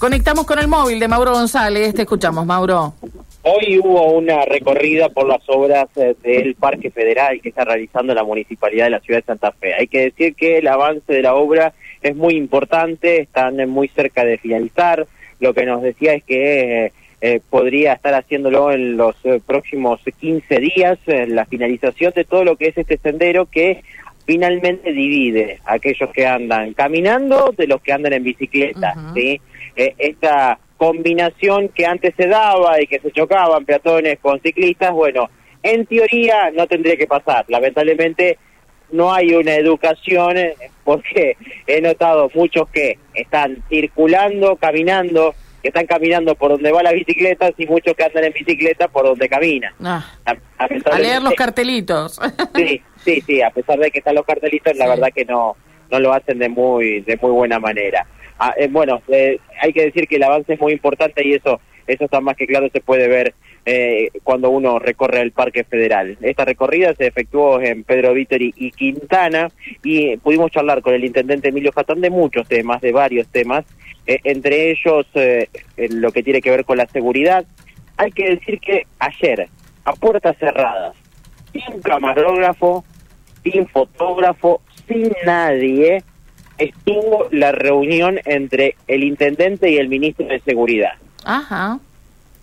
Conectamos con el móvil de Mauro González. Te escuchamos, Mauro. Hoy hubo una recorrida por las obras eh, del Parque Federal que está realizando la Municipalidad de la Ciudad de Santa Fe. Hay que decir que el avance de la obra es muy importante, están muy cerca de finalizar. Lo que nos decía es que eh, eh, podría estar haciéndolo en los próximos 15 días, la finalización de todo lo que es este sendero que finalmente divide a aquellos que andan caminando de los que andan en bicicleta. ¿sí? Esta combinación que antes se daba y que se chocaban peatones con ciclistas, bueno, en teoría no tendría que pasar. Lamentablemente no hay una educación eh, porque he notado muchos que están circulando, caminando, que están caminando por donde va la bicicleta y muchos que andan en bicicleta por donde caminan. Ah, a, leer los cartelitos. sí, sí, sí, a pesar de que están los cartelitos, la verdad que no no lo hacen de muy de muy buena manera. Ah, eh, bueno, eh, hay que decir que el avance es muy importante y eso eso está más que claro, se puede ver eh, cuando uno recorre el Parque Federal. Esta recorrida se efectuó en Pedro Vítori y Quintana y pudimos charlar con el intendente Emilio Jatón de muchos temas, de varios temas, entre ellos lo que tiene que ver con la seguridad. Hay que decir que ayer, a puertas cerradas, sin camarógrafo, sin fotógrafo, sin nadie, estuvo la reunión entre el intendente y el ministro de Seguridad. Ajá.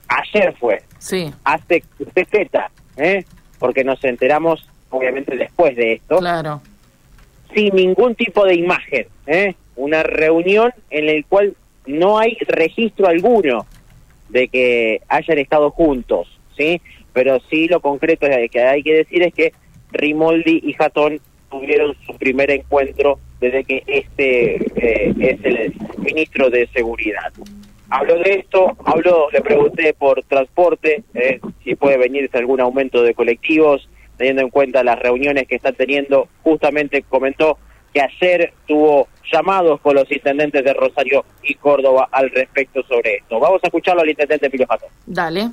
Ayer fue. Sí. Hace peseta, ¿eh? Porque nos enteramos, obviamente, después de esto. Claro. Sin ningún tipo de imagen, ¿eh? Una reunión en la cual no hay registro alguno de que hayan estado juntos, ¿sí? Pero sí lo concreto que hay que decir es que Rimoldi y Jatón tuvieron su primer encuentro desde que este eh, es el ministro de Seguridad. Habló de esto, habló, le pregunté por transporte, eh, si puede venirse algún aumento de colectivos, teniendo en cuenta las reuniones que están teniendo. Justamente comentó que ayer tuvo llamados con los intendentes de Rosario y Córdoba al respecto sobre esto. Vamos a escucharlo al intendente Emilio Jato. Dale.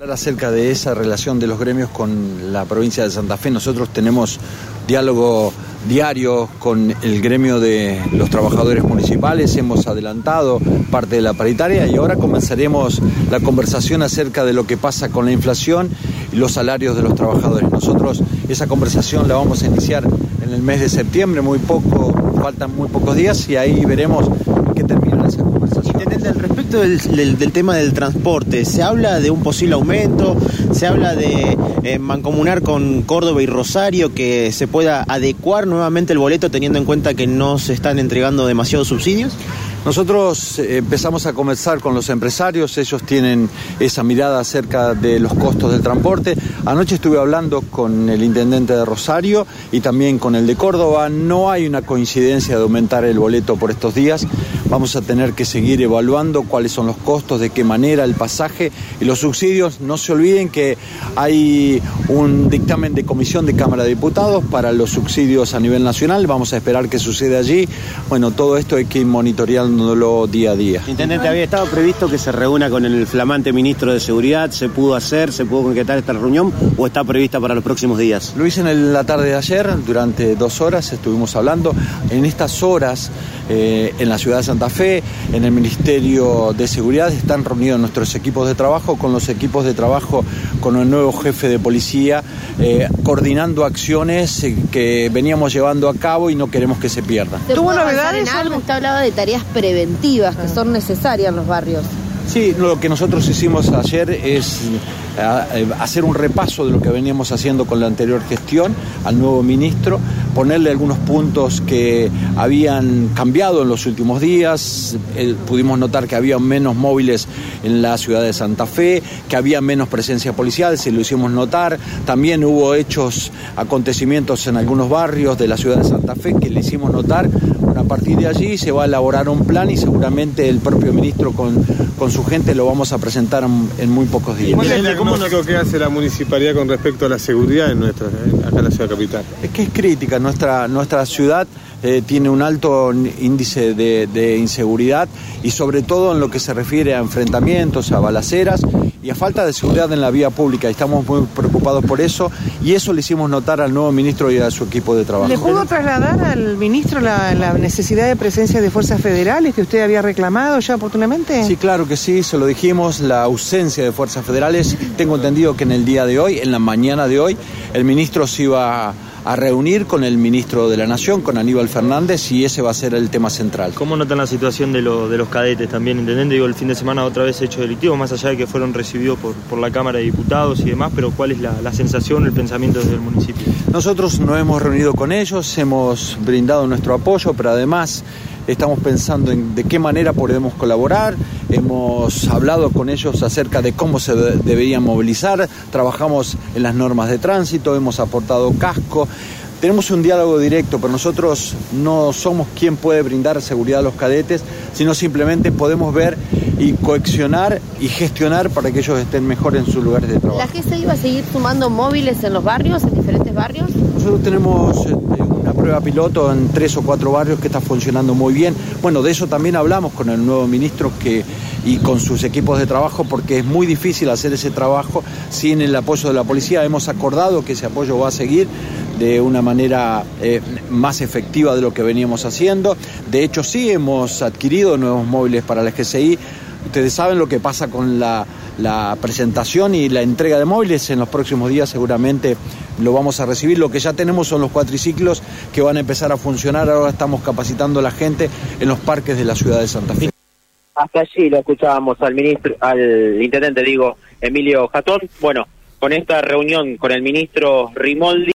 Hablar acerca de esa relación de los gremios con la provincia de Santa Fe. Nosotros tenemos diálogo diario con el gremio de los trabajadores municipales, hemos adelantado parte de la paritaria y ahora comenzaremos la conversación acerca de lo que pasa con la inflación y los salarios de los trabajadores. Nosotros esa conversación la vamos a iniciar en el mes de septiembre, muy poco, faltan muy pocos días y ahí veremos qué termina esa Al respecto del, tema del transporte, ¿se habla de un posible aumento? ¿Se habla de eh, mancomunar con Córdoba y Rosario que se pueda adecuar nuevamente el boleto teniendo en cuenta que no se están entregando demasiados subsidios? Nosotros eh, empezamos a conversar con los empresarios, ellos tienen esa mirada acerca de los costos del transporte. Anoche estuve hablando con el intendente de Rosario y también con el de Córdoba. No hay una coincidencia de aumentar el boleto por estos días. Vamos a tener que seguir evaluando cuáles son los costos, de qué manera el pasaje y los subsidios. No se olviden que hay un dictamen de comisión de Cámara de Diputados para los subsidios a nivel nacional. Vamos a esperar que suceda allí. Bueno, todo esto hay que ir día a día. Intendente, había estado previsto que se reúna con el flamante ministro de Seguridad, ¿se pudo hacer, se pudo concretar esta reunión o está prevista para los próximos días? Lo hice en la tarde de ayer, durante dos horas estuvimos hablando. En estas horas, eh, en la ciudad de Santa Fe, en el Ministerio de Seguridad, están reunidos nuestros equipos de trabajo con los equipos de trabajo con el nuevo jefe de policía, eh, coordinando acciones eh, que veníamos llevando a cabo y no queremos que se pierdan. ¿Tuvo novedades? Usted hablaba de tareas preventivas que son necesarias en los barrios. Sí, lo que nosotros hicimos ayer es hacer un repaso de lo que veníamos haciendo con la anterior gestión al nuevo ministro, ponerle algunos puntos que habían cambiado en los últimos días. pudimos notar que había menos móviles en la ciudad de Santa Fe, que había menos presencia policial, se lo hicimos notar. También hubo hechos, acontecimientos en algunos barrios de la ciudad de Santa Fe que le hicimos notar a partir de allí se va a elaborar un plan y seguramente el propio ministro con, con su gente lo vamos a presentar en, muy pocos días. ¿Cuál es el diagnóstico que hace la municipalidad con respecto a la seguridad en nuestra, acá en la ciudad capital? Es que es crítica. Nuestra, nuestra ciudad eh, tiene un alto índice de, de, inseguridad y sobre todo en lo que se refiere a enfrentamientos, a balaceras y a falta de seguridad en la vía pública. Estamos muy preocupados por eso y eso le hicimos notar al nuevo ministro y a su equipo de trabajo. ¿Le pudo trasladar al ministro la, la necesidad de presencia de fuerzas federales que usted había reclamado ya oportunamente? Sí, claro que sí, se lo dijimos, la ausencia de fuerzas federales. Tengo entendido que en el día de hoy, en la mañana de hoy, el ministro se iba a a reunir con el ministro de la Nación, con Aníbal Fernández, y ese va a ser el tema central. ¿Cómo notan la situación de, lo, de los cadetes también, intendente? Digo, el fin de semana otra vez hecho delictivo, más allá de que fueron recibidos por, por la Cámara de Diputados y demás, pero ¿cuál es la, la sensación, el pensamiento desde el municipio? Nosotros nos hemos reunido con ellos, hemos brindado nuestro apoyo, pero además estamos pensando en de qué manera podemos colaborar, hemos hablado con ellos acerca de cómo se deberían movilizar, trabajamos en las normas de tránsito, hemos aportado casco, tenemos un diálogo directo, pero nosotros no somos quien puede brindar seguridad a los cadetes, sino simplemente podemos ver y coaccionar y gestionar para que ellos estén mejor en sus lugares de trabajo. ¿La GESE iba a seguir sumando móviles en los barrios, en diferentes barrios? Nosotros tenemos este, prueba piloto en tres o cuatro barrios que está funcionando muy bien. Bueno, de eso también hablamos con el nuevo ministro que, y con sus equipos de trabajo porque es muy difícil hacer ese trabajo sin el apoyo de la policía. Hemos acordado que ese apoyo va a seguir de una manera eh, más efectiva de lo que veníamos haciendo. De hecho, sí hemos adquirido nuevos móviles para la GCI. Ustedes saben lo que pasa con la, presentación y la entrega de móviles. En los próximos días seguramente lo vamos a recibir. Lo que ya tenemos son los cuatriciclos que van a empezar a funcionar. Ahora estamos capacitando a la gente en los parques de la ciudad de Santa Fe. Hasta allí lo escuchábamos al ministro, al intendente, digo, Emilio Jatón. Bueno, con esta reunión con el ministro Rimoldi.